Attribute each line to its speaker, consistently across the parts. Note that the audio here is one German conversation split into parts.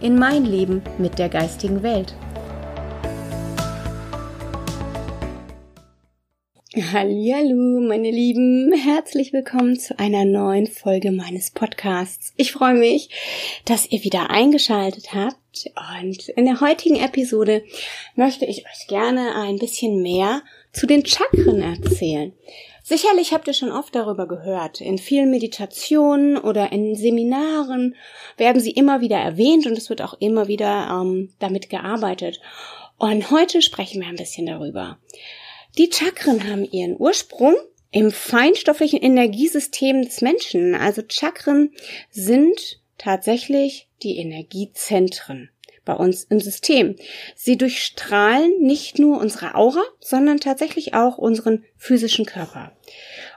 Speaker 1: in mein Leben mit der geistigen Welt. Hallo, meine Lieben, herzlich willkommen zu einer neuen Folge meines Podcasts. Ich freue mich, dass ihr wieder eingeschaltet habt und in der heutigen Episode möchte ich euch gerne ein bisschen mehr zu den Chakren erzählen. Sicherlich habt ihr schon oft darüber gehört. In vielen Meditationen oder in Seminaren werden sie immer wieder erwähnt und es wird auch immer wieder ähm, damit gearbeitet. Und heute sprechen wir ein bisschen darüber. Die Chakren haben ihren Ursprung im feinstofflichen Energiesystem des Menschen. Also Chakren sind tatsächlich die Energiezentren bei uns im System. Sie durchstrahlen nicht nur unsere Aura, sondern tatsächlich auch unseren physischen Körper.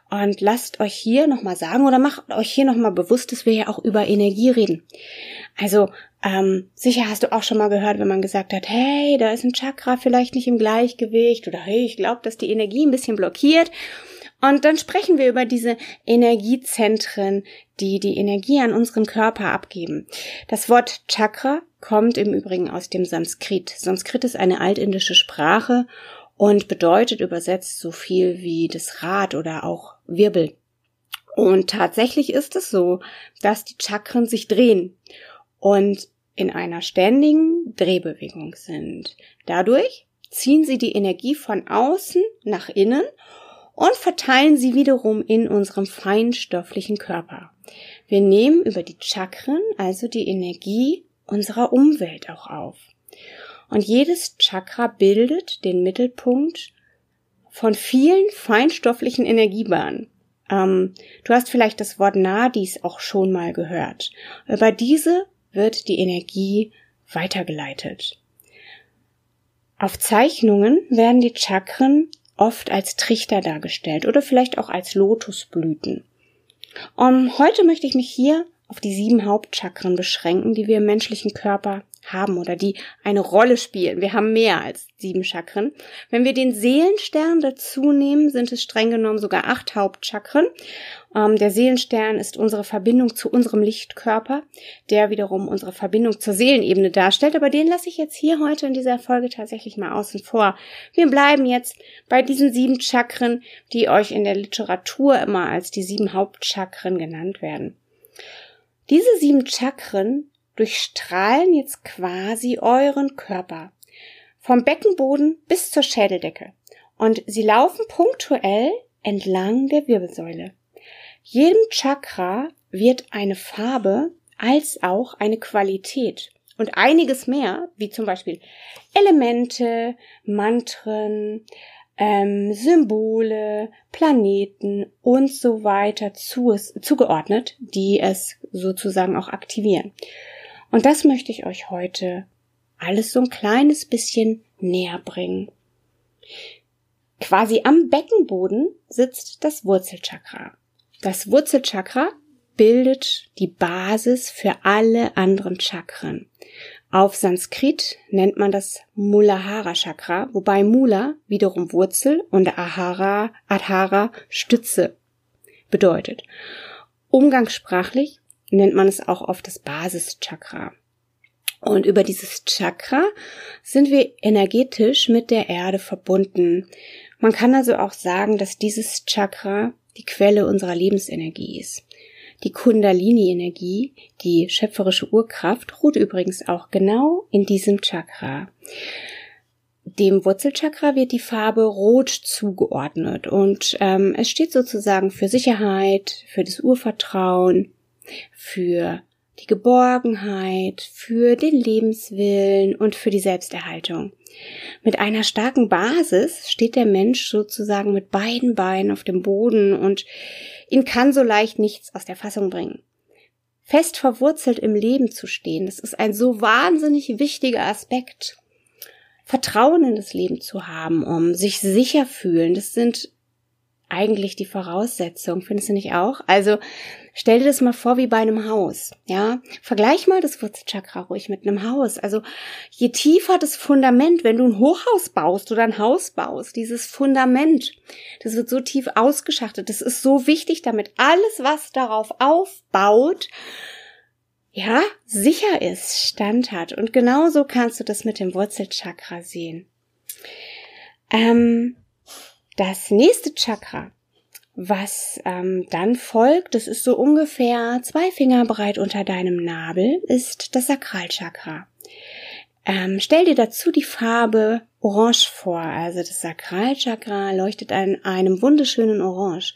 Speaker 1: Und lasst euch hier nochmal sagen oder macht euch hier nochmal bewusst, dass wir ja auch über Energie reden. Also ähm, sicher hast du auch schon mal gehört, wenn man gesagt hat, hey, da ist ein Chakra vielleicht nicht im Gleichgewicht oder hey, ich glaube, dass die Energie ein bisschen blockiert. Und dann sprechen wir über diese Energiezentren, die die Energie an unserem Körper abgeben. Das Wort Chakra kommt im Übrigen aus dem Sanskrit. Sanskrit ist eine altindische Sprache und bedeutet übersetzt so viel wie das Rad oder auch Wirbel. Und tatsächlich ist es so, dass die Chakren sich drehen und in einer ständigen Drehbewegung sind. Dadurch ziehen sie die Energie von außen nach innen und verteilen sie wiederum in unserem feinstofflichen Körper. Wir nehmen über die Chakren also die Energie unserer Umwelt auch auf. Und jedes Chakra bildet den Mittelpunkt von vielen feinstofflichen Energiebahnen. Ähm, du hast vielleicht das Wort Nadis auch schon mal gehört. Über diese wird die Energie weitergeleitet. Auf Zeichnungen werden die Chakren oft als Trichter dargestellt oder vielleicht auch als Lotusblüten. Um, heute möchte ich mich hier auf die sieben Hauptchakren beschränken, die wir im menschlichen Körper haben oder die eine Rolle spielen. Wir haben mehr als sieben Chakren. Wenn wir den Seelenstern dazu nehmen, sind es streng genommen sogar acht Hauptchakren. Ähm, der Seelenstern ist unsere Verbindung zu unserem Lichtkörper, der wiederum unsere Verbindung zur Seelenebene darstellt. Aber den lasse ich jetzt hier heute in dieser Folge tatsächlich mal außen vor. Wir bleiben jetzt bei diesen sieben Chakren, die euch in der Literatur immer als die sieben Hauptchakren genannt werden. Diese sieben Chakren durchstrahlen jetzt quasi euren Körper. Vom Beckenboden bis zur Schädeldecke. Und sie laufen punktuell entlang der Wirbelsäule. Jedem Chakra wird eine Farbe als auch eine Qualität und einiges mehr, wie zum Beispiel Elemente, Mantren, ähm, Symbole, Planeten und so weiter zu, zugeordnet, die es sozusagen auch aktivieren. Und das möchte ich euch heute alles so ein kleines bisschen näher bringen. Quasi am Beckenboden sitzt das Wurzelchakra. Das Wurzelchakra bildet die Basis für alle anderen Chakren. Auf Sanskrit nennt man das Mulahara Chakra, wobei Mula wiederum Wurzel und Ahara, Adhara Stütze bedeutet. Umgangssprachlich nennt man es auch oft das Basischakra. Und über dieses Chakra sind wir energetisch mit der Erde verbunden. Man kann also auch sagen, dass dieses Chakra die Quelle unserer Lebensenergie ist. Die Kundalini-Energie, die schöpferische Urkraft, ruht übrigens auch genau in diesem Chakra. Dem Wurzelchakra wird die Farbe Rot zugeordnet und ähm, es steht sozusagen für Sicherheit, für das Urvertrauen, für die Geborgenheit, für den Lebenswillen und für die Selbsterhaltung. Mit einer starken Basis steht der Mensch sozusagen mit beiden Beinen auf dem Boden und ihn kann so leicht nichts aus der Fassung bringen. Fest verwurzelt im Leben zu stehen, das ist ein so wahnsinnig wichtiger Aspekt. Vertrauen in das Leben zu haben, um sich sicher fühlen. Das sind eigentlich die Voraussetzungen, findest du nicht auch? Also stell dir das mal vor wie bei einem Haus, ja? Vergleich mal das Wurzelchakra ruhig mit einem Haus. Also je tiefer das Fundament, wenn du ein Hochhaus baust oder ein Haus baust, dieses Fundament, das wird so tief ausgeschachtet, das ist so wichtig, damit alles, was darauf aufbaut, ja, sicher ist, Stand hat. Und genauso kannst du das mit dem Wurzelchakra sehen. Ähm, das nächste Chakra, was ähm, dann folgt, das ist so ungefähr zwei Finger breit unter deinem Nabel, ist das Sakralchakra. Ähm, stell dir dazu die Farbe Orange vor. Also das Sakralchakra leuchtet an einem wunderschönen Orange.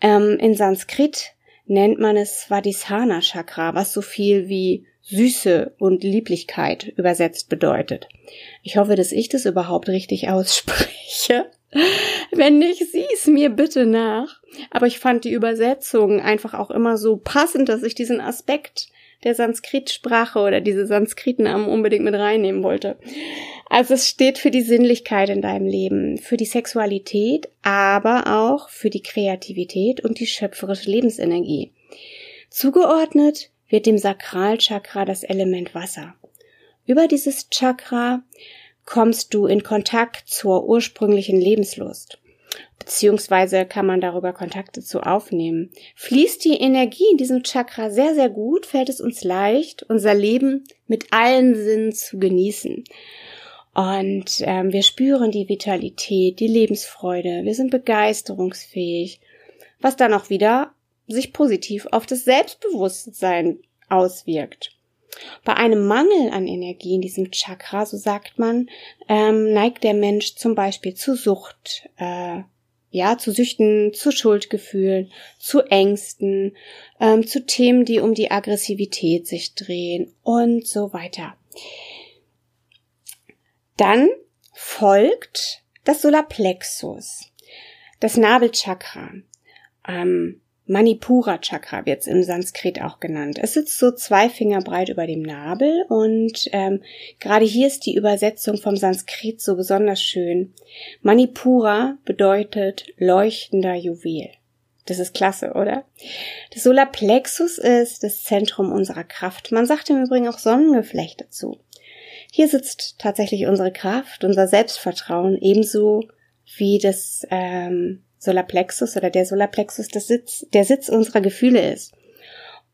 Speaker 1: Ähm, in Sanskrit nennt man es Svadhisthana Chakra, was so viel wie Süße und Lieblichkeit übersetzt bedeutet. Ich hoffe, dass ich das überhaupt richtig ausspreche. Wenn nicht, sieh's mir bitte nach. Aber ich fand die Übersetzung einfach auch immer so passend, dass ich diesen Aspekt der Sanskrit-Sprache oder diese Sanskritennamen unbedingt mit reinnehmen wollte. Also es steht für die Sinnlichkeit in deinem Leben, für die Sexualität, aber auch für die Kreativität und die schöpferische Lebensenergie. Zugeordnet wird dem Sakralchakra das Element Wasser. Über dieses Chakra kommst du in Kontakt zur ursprünglichen Lebenslust. Beziehungsweise kann man darüber Kontakte zu aufnehmen. Fließt die Energie in diesem Chakra sehr, sehr gut, fällt es uns leicht, unser Leben mit allen Sinnen zu genießen. Und ähm, wir spüren die Vitalität, die Lebensfreude, wir sind begeisterungsfähig, was dann auch wieder sich positiv auf das Selbstbewusstsein auswirkt. Bei einem Mangel an Energie in diesem Chakra, so sagt man, ähm, neigt der Mensch zum Beispiel zu Sucht, äh, ja, zu Süchten, zu Schuldgefühlen, zu Ängsten, ähm, zu Themen, die um die Aggressivität sich drehen und so weiter. Dann folgt das Solarplexus, das Nabelchakra. Ähm, Manipura Chakra wird es im Sanskrit auch genannt. Es sitzt so zwei Finger breit über dem Nabel und ähm, gerade hier ist die Übersetzung vom Sanskrit so besonders schön. Manipura bedeutet leuchtender Juwel. Das ist klasse, oder? Das Solarplexus ist das Zentrum unserer Kraft. Man sagt im Übrigen auch Sonnengeflecht dazu. Hier sitzt tatsächlich unsere Kraft, unser Selbstvertrauen, ebenso wie das ähm, Solarplexus oder der Solarplexus das Sitz, der Sitz unserer Gefühle ist.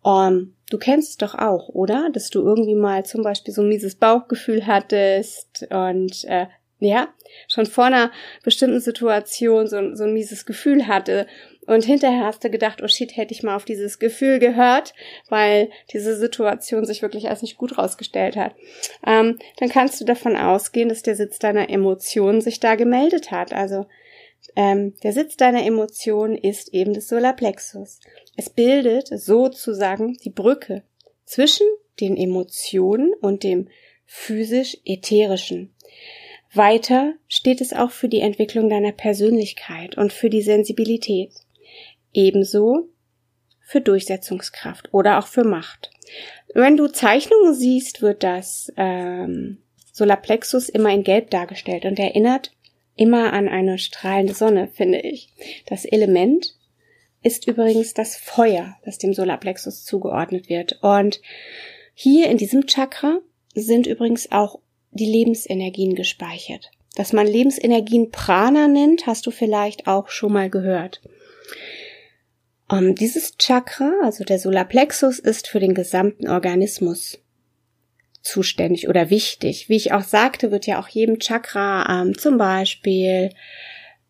Speaker 1: Um, du kennst es doch auch, oder? Dass du irgendwie mal zum Beispiel so ein mieses Bauchgefühl hattest und äh, ja, schon vor einer bestimmten Situation so, so ein mieses Gefühl hatte und hinterher hast du gedacht, oh shit, hätte ich mal auf dieses Gefühl gehört, weil diese Situation sich wirklich als nicht gut rausgestellt hat. Ähm, dann kannst du davon ausgehen, dass der Sitz deiner Emotionen sich da gemeldet hat. Also ähm, der Sitz deiner Emotionen ist eben das Solarplexus. Es bildet sozusagen die Brücke zwischen den Emotionen und dem physisch-ätherischen. Weiter steht es auch für die Entwicklung deiner Persönlichkeit und für die Sensibilität. Ebenso für Durchsetzungskraft oder auch für Macht. Wenn du Zeichnungen siehst, wird das ähm, Solarplexus immer in Gelb dargestellt und erinnert immer an eine strahlende Sonne, finde ich. Das Element ist übrigens das Feuer, das dem Solarplexus zugeordnet wird. Und hier in diesem Chakra sind übrigens auch die Lebensenergien gespeichert. Dass man Lebensenergien Prana nennt, hast du vielleicht auch schon mal gehört. Um, ähm, dieses Chakra, also der Solarplexus, ist für den gesamten Organismus zuständig oder wichtig. Wie ich auch sagte, wird ja auch jedem Chakra ähm, zum Beispiel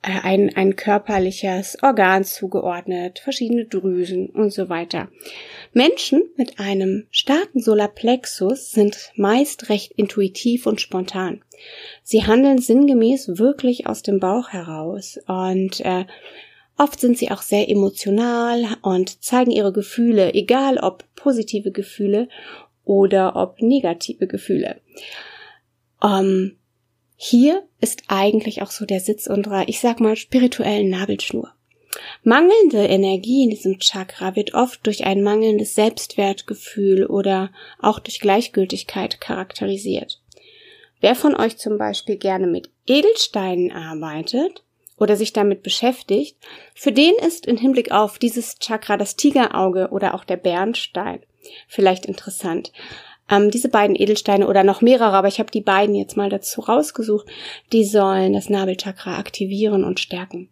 Speaker 1: äh, ein, ein körperliches Organ zugeordnet, verschiedene Drüsen und so weiter. Menschen mit einem starken Solarplexus sind meist recht intuitiv und spontan. Sie handeln sinngemäß wirklich aus dem Bauch heraus und äh, Oft sind sie auch sehr emotional und zeigen ihre Gefühle, egal ob positive Gefühle oder ob negative Gefühle. Ähm, hier ist eigentlich auch so der Sitz unserer, ich sag mal, spirituellen Nabelschnur. Mangelnde Energie in diesem Chakra wird oft durch ein mangelndes Selbstwertgefühl oder auch durch Gleichgültigkeit charakterisiert. Wer von euch zum Beispiel gerne mit Edelsteinen arbeitet oder sich damit beschäftigt, für den ist im Hinblick auf dieses Chakra das Tigerauge oder auch der Bernstein vielleicht interessant. Ähm, diese beiden Edelsteine oder noch mehrere, aber ich habe die beiden jetzt mal dazu rausgesucht, die sollen das Nabelchakra aktivieren und stärken.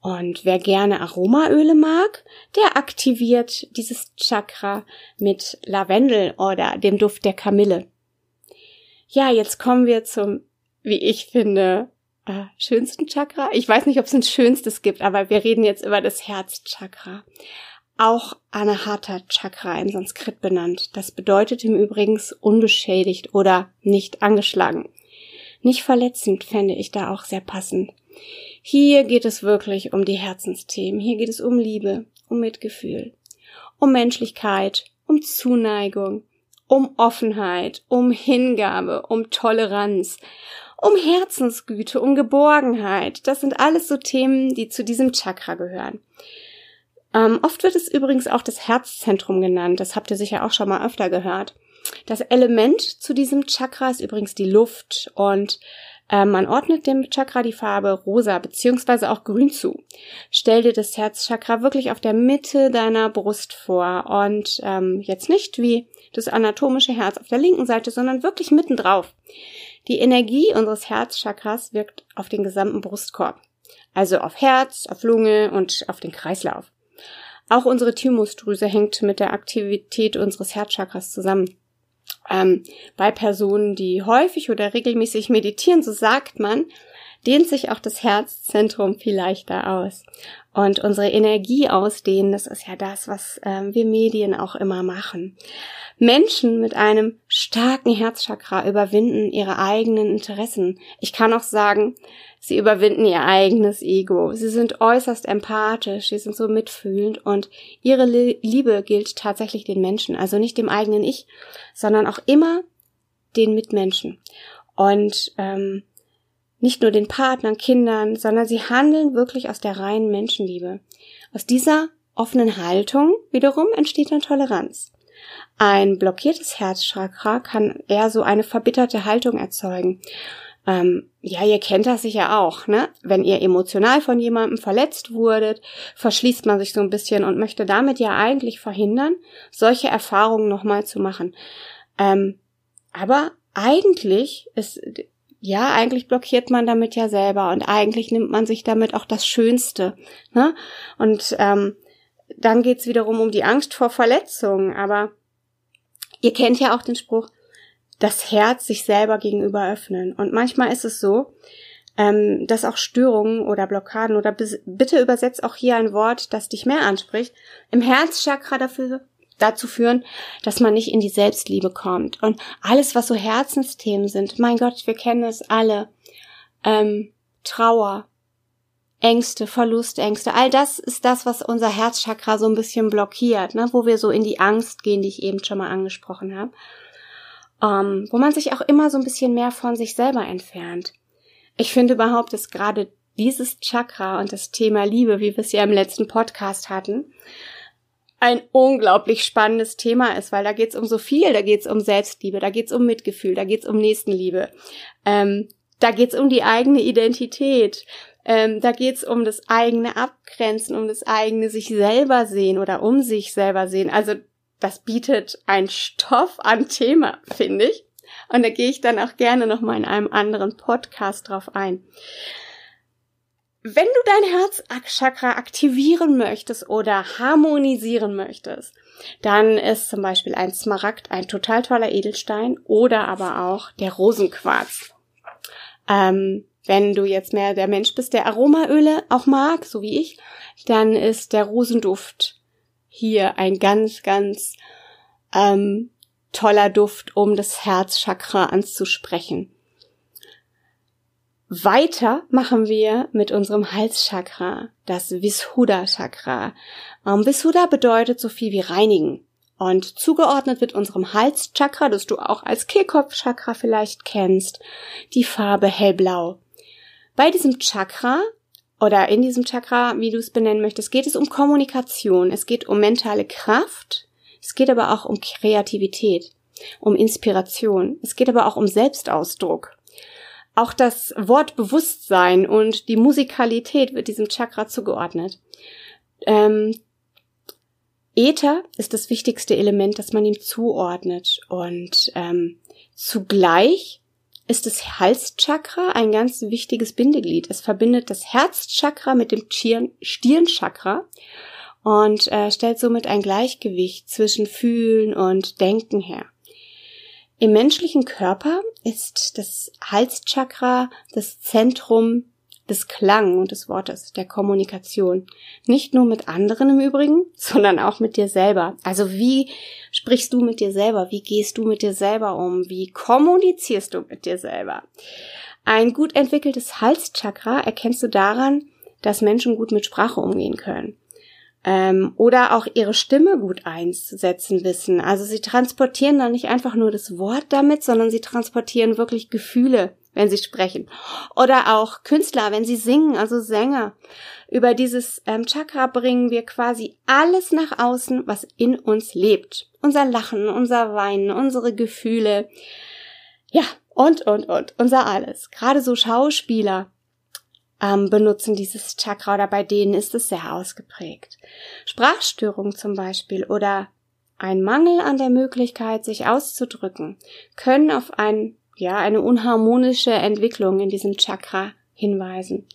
Speaker 1: Und wer gerne Aromaöle mag, der aktiviert dieses Chakra mit Lavendel oder dem Duft der Kamille. Ja, jetzt kommen wir zum, wie ich finde, äh, schönsten Chakra. Ich weiß nicht, ob es ein schönstes gibt, aber wir reden jetzt über das Herzchakra. Auch Anahata Chakra in Sanskrit benannt. Das bedeutet im Übrigen unbeschädigt oder nicht angeschlagen. Nicht verletzend fände ich da auch sehr passend. Hier geht es wirklich um die Herzensthemen. Hier geht es um Liebe, um Mitgefühl, um Menschlichkeit, um Zuneigung, um Offenheit, um Hingabe, um Toleranz, um Herzensgüte, um Geborgenheit. Das sind alles so Themen, die zu diesem Chakra gehören. Ähm, oft wird es übrigens auch das Herzzentrum genannt. Das habt ihr sicher auch schon mal öfter gehört. Das Element zu diesem Chakra ist übrigens die Luft und äh, man ordnet dem Chakra die Farbe rosa beziehungsweise auch grün zu. Stell dir das Herzchakra wirklich auf der Mitte deiner Brust vor und ähm, jetzt nicht wie das anatomische Herz auf der linken Seite, sondern wirklich mittendrauf. Die Energie unseres Herzchakras wirkt auf den gesamten Brustkorb, also auf Herz, auf Lunge und auf den Kreislauf. Auch unsere Thymusdrüse hängt mit der Aktivität unseres Herzchakras zusammen. Ähm, bei Personen, die häufig oder regelmäßig meditieren, so sagt man, dehnt sich auch das Herzzentrum viel leichter aus. Und unsere Energie ausdehnen, das ist ja das, was äh, wir Medien auch immer machen. Menschen mit einem starken Herzchakra überwinden ihre eigenen Interessen. Ich kann auch sagen, sie überwinden ihr eigenes Ego. Sie sind äußerst empathisch, sie sind so mitfühlend und ihre Liebe gilt tatsächlich den Menschen, also nicht dem eigenen Ich, sondern auch immer den Mitmenschen. Und ähm, nicht nur den Partnern, Kindern, sondern sie handeln wirklich aus der reinen Menschenliebe. Aus dieser offenen Haltung wiederum entsteht dann Toleranz. Ein blockiertes Herzchakra kann eher so eine verbitterte Haltung erzeugen. Ähm, ja, ihr kennt das sicher auch, ne? Wenn ihr emotional von jemandem verletzt wurdet, verschließt man sich so ein bisschen und möchte damit ja eigentlich verhindern, solche Erfahrungen nochmal zu machen. Ähm, aber eigentlich ist ja, eigentlich blockiert man damit ja selber und eigentlich nimmt man sich damit auch das Schönste. Ne? Und ähm, dann geht's wiederum um die Angst vor Verletzungen. Aber ihr kennt ja auch den Spruch, das Herz sich selber gegenüber öffnen. Und manchmal ist es so, ähm, dass auch Störungen oder Blockaden oder bitte übersetzt auch hier ein Wort, das dich mehr anspricht, im Herzchakra dafür dazu führen, dass man nicht in die Selbstliebe kommt. Und alles, was so Herzensthemen sind, mein Gott, wir kennen es alle. Ähm, Trauer, Ängste, Verlustängste, all das ist das, was unser Herzchakra so ein bisschen blockiert, ne? wo wir so in die Angst gehen, die ich eben schon mal angesprochen habe. Ähm, wo man sich auch immer so ein bisschen mehr von sich selber entfernt. Ich finde überhaupt, dass gerade dieses Chakra und das Thema Liebe, wie wir es ja im letzten Podcast hatten, ein unglaublich spannendes Thema ist, weil da geht's um so viel, da geht's um Selbstliebe, da geht's um Mitgefühl, da geht's um Nächstenliebe, ähm, da geht's um die eigene Identität, ähm, da geht's um das eigene Abgrenzen, um das eigene sich selber sehen oder um sich selber sehen. Also das bietet ein Stoff an Thema, finde ich. Und da gehe ich dann auch gerne noch mal in einem anderen Podcast drauf ein. Wenn du dein Herzchakra aktivieren möchtest oder harmonisieren möchtest, dann ist zum Beispiel ein Smaragd ein total toller Edelstein oder aber auch der Rosenquarz. Ähm, wenn du jetzt mehr der Mensch bist, der Aromaöle auch mag, so wie ich, dann ist der Rosenduft hier ein ganz, ganz ähm, toller Duft, um das Herzchakra anzusprechen. Weiter machen wir mit unserem Halschakra, das Vishuddha Chakra. Ähm, Vishuddha bedeutet so viel wie reinigen. Und zugeordnet wird unserem Halschakra, das du auch als Kehlkopfchakra vielleicht kennst, die Farbe hellblau. Bei diesem Chakra oder in diesem Chakra, wie du es benennen möchtest, geht es um Kommunikation, es geht um mentale Kraft, es geht aber auch um Kreativität, um Inspiration, es geht aber auch um Selbstausdruck. Auch das Wort Bewusstsein und die Musikalität wird diesem Chakra zugeordnet. Ähm, Äther ist das wichtigste Element, das man ihm zuordnet. Und ähm, zugleich ist das Halschakra ein ganz wichtiges Bindeglied. Es verbindet das Herzchakra mit dem Stirnchakra und äh, stellt somit ein Gleichgewicht zwischen Fühlen und Denken her. Im menschlichen Körper ist das Halschakra das Zentrum des Klang und des Wortes, der Kommunikation. Nicht nur mit anderen im Übrigen, sondern auch mit dir selber. Also wie sprichst du mit dir selber? Wie gehst du mit dir selber um? Wie kommunizierst du mit dir selber? Ein gut entwickeltes Halschakra erkennst du daran, dass Menschen gut mit Sprache umgehen können ähm, oder auch ihre Stimme gut einzusetzen wissen. Also sie transportieren dann nicht einfach nur das Wort damit, sondern sie transportieren wirklich Gefühle, wenn sie sprechen. Oder auch Künstler, wenn sie singen, also Sänger. Über dieses ähm, Chakra bringen wir quasi alles nach außen, was in uns lebt. Unser Lachen, unser Weinen, unsere Gefühle. Ja, und, und, und, unser alles. Gerade so Schauspieler ähm, benutzen dieses Chakra oder bei denen ist es sehr ausgeprägt. Sprachstörungen zum Beispiel oder ein Mangel an der Möglichkeit, sich auszudrücken, können auf ein, ja, eine unharmonische Entwicklung in diesem Chakra hinweisen.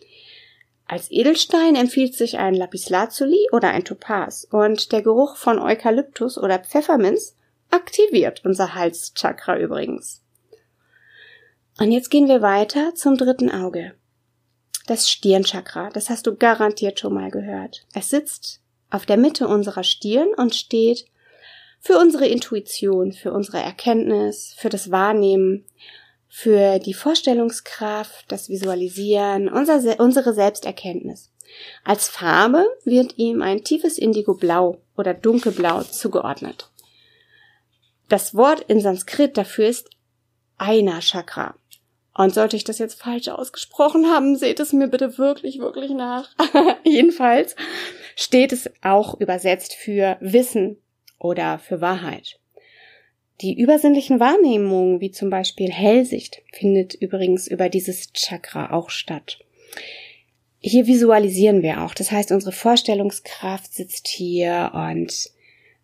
Speaker 1: Als Edelstein empfiehlt sich ein Lapislazuli oder ein Topaz und der Geruch von Eukalyptus oder Pfefferminz aktiviert unser Halschakra übrigens. Und jetzt gehen wir weiter zum dritten Auge das Stirnchakra. Das hast du garantiert schon mal gehört. Es sitzt auf der Mitte unserer Stirn und steht für unsere Intuition, für unsere Erkenntnis, für das Wahrnehmen, für die Vorstellungskraft, das Visualisieren, unser, unsere Selbsterkenntnis. Als Farbe wird ihm ein tiefes Indigo-Blau oder Dunkelblau zugeordnet. Das Wort in Sanskrit dafür ist Aina Chakra. Und sollte ich das jetzt falsch ausgesprochen haben, seht es mir bitte wirklich, wirklich nach. Jedenfalls steht es auch übersetzt für Wissen oder für Wahrheit. Die übersinnlichen Wahrnehmungen, wie zum Beispiel Hellsicht, findet übrigens über dieses Chakra auch statt. Hier visualisieren wir auch. Das heißt, unsere Vorstellungskraft sitzt hier und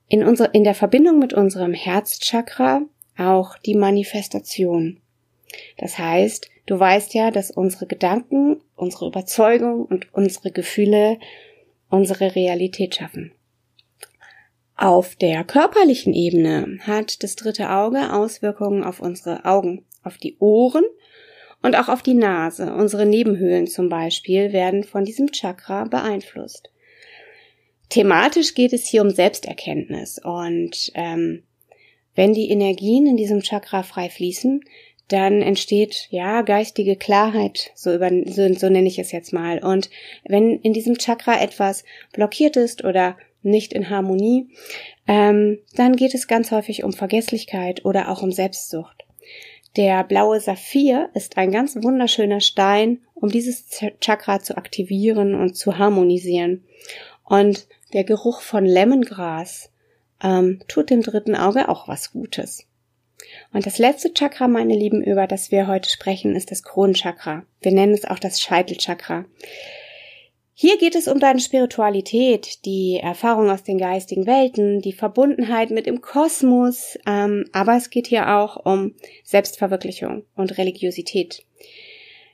Speaker 1: in, unser, in der Verbindung mit unserem Herzchakra auch die Manifestation. Das heißt, du weißt ja, dass unsere Gedanken, unsere Überzeugung und unsere Gefühle unsere Realität schaffen. Auf der körperlichen Ebene hat das dritte Auge Auswirkungen auf unsere Augen, auf die Ohren und auch auf die Nase. Unsere Nebenhöhlen zum Beispiel werden von diesem Chakra beeinflusst. Thematisch geht es hier um Selbsterkenntnis und ähm, wenn die Energien in diesem Chakra frei fließen, dann entsteht ja geistige Klarheit, so über so, so nenne ich es jetzt mal. Und wenn in diesem Chakra etwas blockiert ist oder nicht in Harmonie, ähm, dann geht es ganz häufig um Vergesslichkeit oder auch um Selbstsucht. Der blaue Saphir ist ein ganz wunderschöner Stein, um dieses Chakra zu aktivieren und zu harmonisieren. Und der Geruch von Lemongras ähm, tut dem dritten Auge auch was Gutes. Und das letzte Chakra, meine Lieben, über das wir heute sprechen, ist das Kronenchakra. Wir nennen es auch das Scheitelchakra. Hier geht es um deine Spiritualität, die Erfahrung aus den geistigen Welten, die Verbundenheit mit dem Kosmos, ähm, aber es geht hier auch um Selbstverwirklichung und Religiosität.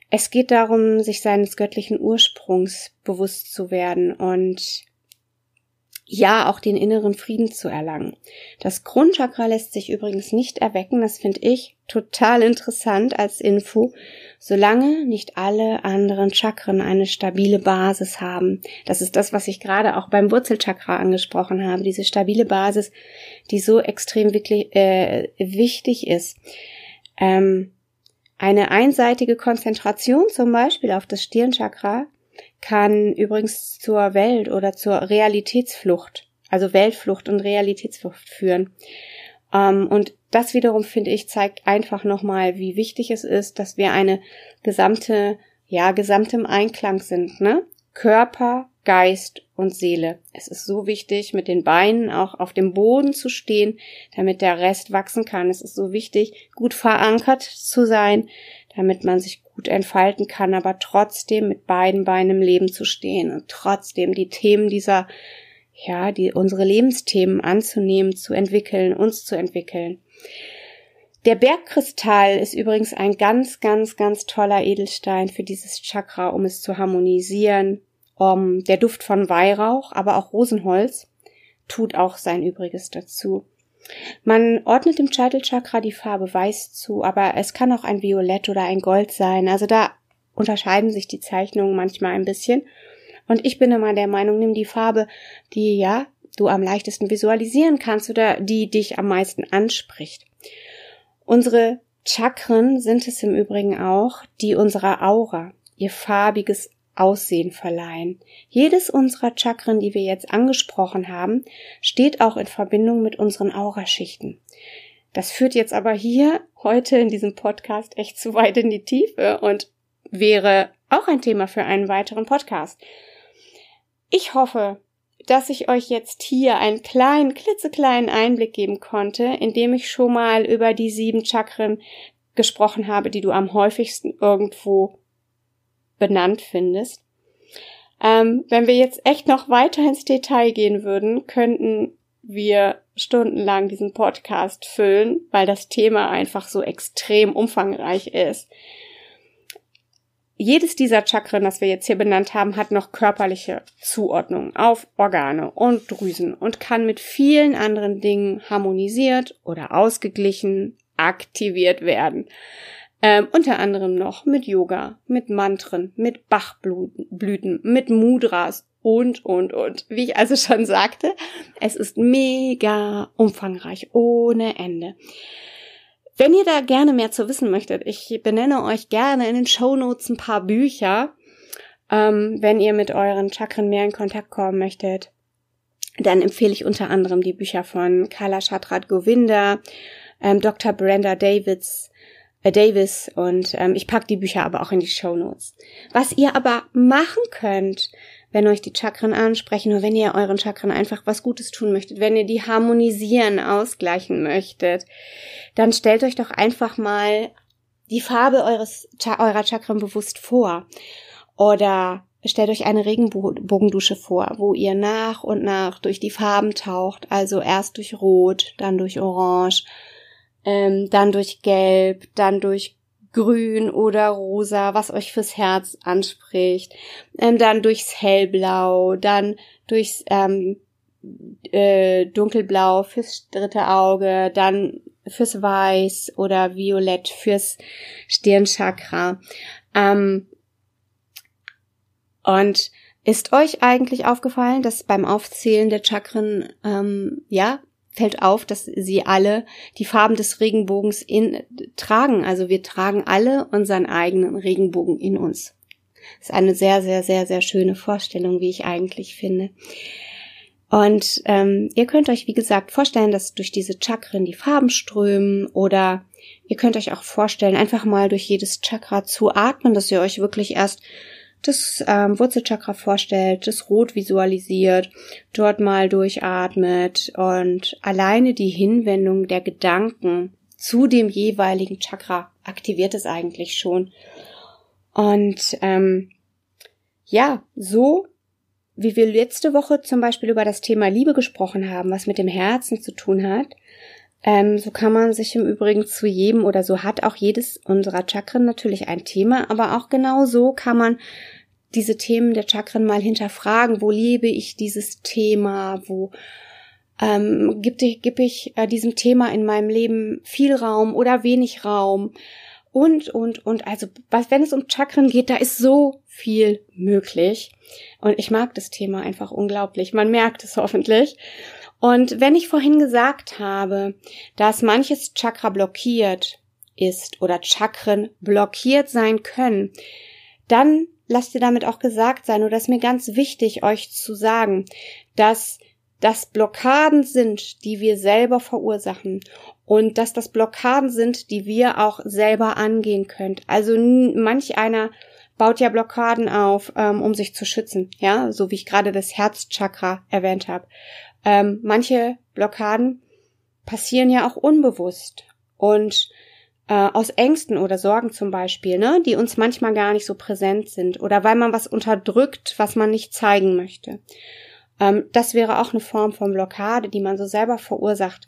Speaker 1: Es geht darum, sich seines göttlichen Ursprungs bewusst zu werden und ja auch den inneren Frieden zu erlangen. Das Kronchakra lässt sich übrigens nicht erwecken, das finde ich total interessant als Info, solange nicht alle anderen Chakren eine stabile Basis haben. Das ist das, was ich gerade auch beim Wurzelchakra angesprochen habe, diese stabile Basis, die so extrem wirklich, äh, wichtig ist. Ähm, eine einseitige Konzentration zum Beispiel auf das Stirnchakra kann übrigens zur Welt oder zur Realitätsflucht, also Weltflucht und Realitätsflucht führen. Ähm, und das wiederum, finde ich, zeigt einfach nochmal, wie wichtig es ist, dass wir eine gesamte, ja, gesamtem Einklang sind, ne? Körper, Geist und Seele. Es ist so wichtig, mit den Beinen auch auf dem Boden zu stehen, damit der Rest wachsen kann. Es ist so wichtig, gut verankert zu sein, damit man sich gut entfalten kann, aber trotzdem mit beiden Beinen im Leben zu stehen und trotzdem die Themen dieser, ja, die, unsere Lebensthemen anzunehmen, zu entwickeln, uns zu entwickeln. Der Bergkristall ist übrigens ein ganz, ganz, ganz toller Edelstein für dieses Chakra, um es zu harmonisieren. Um, der Duft von Weihrauch, aber auch Rosenholz tut auch sein Übriges dazu. Man ordnet dem Scheitelchakra die Farbe Weiß zu, aber es kann auch ein Violett oder ein Gold sein. Also da unterscheiden sich die Zeichnungen manchmal ein bisschen. Und ich bin immer der Meinung, nimm die Farbe, die ja du am leichtesten visualisieren kannst oder die dich am meisten anspricht. Unsere Chakren sind es im Übrigen auch, die unserer Aura ihr farbiges Aussehen verleihen. Jedes unserer Chakren, die wir jetzt angesprochen haben, steht auch in Verbindung mit unseren Auraschichten. Das führt jetzt aber hier heute in diesem Podcast echt zu weit in die Tiefe und wäre auch ein Thema für einen weiteren Podcast. Ich hoffe, dass ich euch jetzt hier einen kleinen, klitzekleinen Einblick geben konnte, indem ich schon mal über die sieben Chakren gesprochen habe, die du am häufigsten irgendwo benannt findest. Ähm, wenn wir jetzt echt noch weiter ins Detail gehen würden, könnten wir stundenlang diesen Podcast füllen, weil das Thema einfach so extrem umfangreich ist jedes dieser Chakren, das wir jetzt hier benannt haben, hat noch körperliche Zuordnung auf Organe und Drüsen und kann mit vielen anderen Dingen harmonisiert oder ausgeglichen, aktiviert werden. Ähm, unter anderem noch mit Yoga, mit Mantren, mit Bachblüten, mit Mudras und, und, und. Wie ich also schon sagte, es ist mega umfangreich, ohne Ende. Wenn ihr da gerne mehr zu wissen möchtet, ich benenne euch gerne in den Show Notes ein paar Bücher, ähm, wenn ihr mit euren Chakren mehr in Kontakt kommen möchtet. Dann empfehle ich unter anderem die Bücher von Kala Chatrat Govinda, ähm, Dr. Brenda Davids, Davis und ähm, ich pack die Bücher aber auch in die Show Notes. Was ihr aber machen könnt, wenn euch die Chakren ansprechen oder wenn ihr euren Chakren einfach was Gutes tun möchtet, wenn ihr die harmonisieren, ausgleichen möchtet, dann stellt euch doch einfach mal die Farbe eures, eurer Chakren bewusst vor. Oder stellt euch eine Regenbogendusche vor, wo ihr nach und nach durch die Farben taucht, also erst durch Rot, dann durch Orange, ähm, dann durch Gelb, dann durch grün oder rosa, was euch fürs Herz anspricht, ähm, dann durchs hellblau, dann durchs ähm, äh, dunkelblau fürs dritte Auge, dann fürs weiß oder violett fürs Stirnchakra. Ähm, und ist euch eigentlich aufgefallen, dass beim Aufzählen der Chakren ähm, ja fällt auf, dass sie alle die Farben des Regenbogens in, tragen. Also wir tragen alle unseren eigenen Regenbogen in uns. Das ist eine sehr, sehr, sehr, sehr schöne Vorstellung, wie ich eigentlich finde. Und ähm, ihr könnt euch, wie gesagt, vorstellen, dass durch diese Chakren die Farben strömen oder ihr könnt euch auch vorstellen, einfach mal durch jedes Chakra zu atmen, dass ihr euch wirklich erst das ähm, Wurzelchakra vorstellt, das Rot visualisiert, dort mal durchatmet und alleine die Hinwendung der Gedanken zu dem jeweiligen Chakra aktiviert es eigentlich schon. Und ähm, ja, so wie wir letzte Woche zum Beispiel über das Thema Liebe gesprochen haben, was mit dem Herzen zu tun hat, ähm, so kann man sich im Übrigen zu jedem oder so hat auch jedes unserer Chakren natürlich ein Thema, aber auch genau so kann man diese Themen der Chakren mal hinterfragen. Wo lebe ich dieses Thema? Wo ähm, gibt ich, gib ich äh, diesem Thema in meinem Leben viel Raum oder wenig Raum? Und, und, und, also, was, wenn es um Chakren geht, da ist so viel möglich. Und ich mag das Thema einfach unglaublich. Man merkt es hoffentlich. Und wenn ich vorhin gesagt habe, dass manches Chakra blockiert ist oder Chakren blockiert sein können, dann lasst ihr damit auch gesagt sein, oder ist mir ganz wichtig, euch zu sagen, dass das Blockaden sind, die wir selber verursachen und dass das Blockaden sind, die wir auch selber angehen können. Also manch einer baut ja Blockaden auf, ähm, um sich zu schützen, ja, so wie ich gerade das Herzchakra erwähnt habe. Ähm, manche Blockaden passieren ja auch unbewusst und äh, aus Ängsten oder Sorgen zum Beispiel, ne, die uns manchmal gar nicht so präsent sind oder weil man was unterdrückt, was man nicht zeigen möchte. Ähm, das wäre auch eine Form von Blockade, die man so selber verursacht.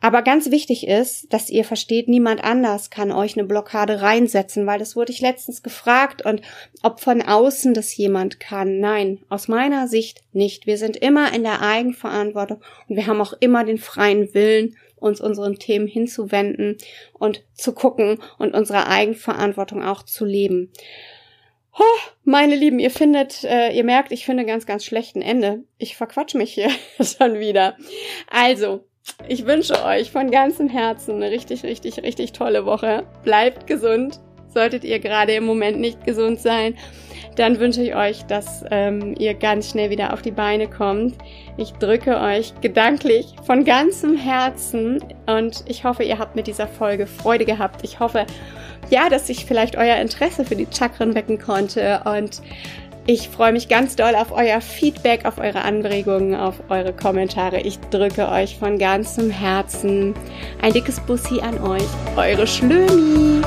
Speaker 1: Aber ganz wichtig ist, dass ihr versteht, niemand anders kann euch eine Blockade reinsetzen, weil das wurde ich letztens gefragt und ob von außen das jemand kann. Nein, aus meiner Sicht nicht. Wir sind immer in der Eigenverantwortung und wir haben auch immer den freien Willen, uns unseren Themen hinzuwenden und zu gucken und unsere Eigenverantwortung auch zu leben. Oh, meine Lieben, ihr findet, äh, ihr merkt, ich finde ganz, ganz schlechten Ende. Ich verquatsch mich hier schon wieder. Also, ich wünsche euch von ganzem Herzen eine richtig, richtig, richtig tolle Woche. Bleibt gesund. Solltet ihr gerade im Moment nicht gesund sein, dann wünsche ich euch, dass ähm, ihr ganz schnell wieder auf die Beine kommt. Ich drücke euch gedanklich von ganzem Herzen und ich hoffe, ihr habt mit dieser Folge Freude gehabt. Ich hoffe, ja, dass ich vielleicht euer Interesse für die Chakren wecken konnte und ich freue mich ganz doll auf euer Feedback, auf eure Anregungen, auf eure Kommentare. Ich drücke euch von ganzem Herzen ein dickes Bussi an euch. Eure Schlömi.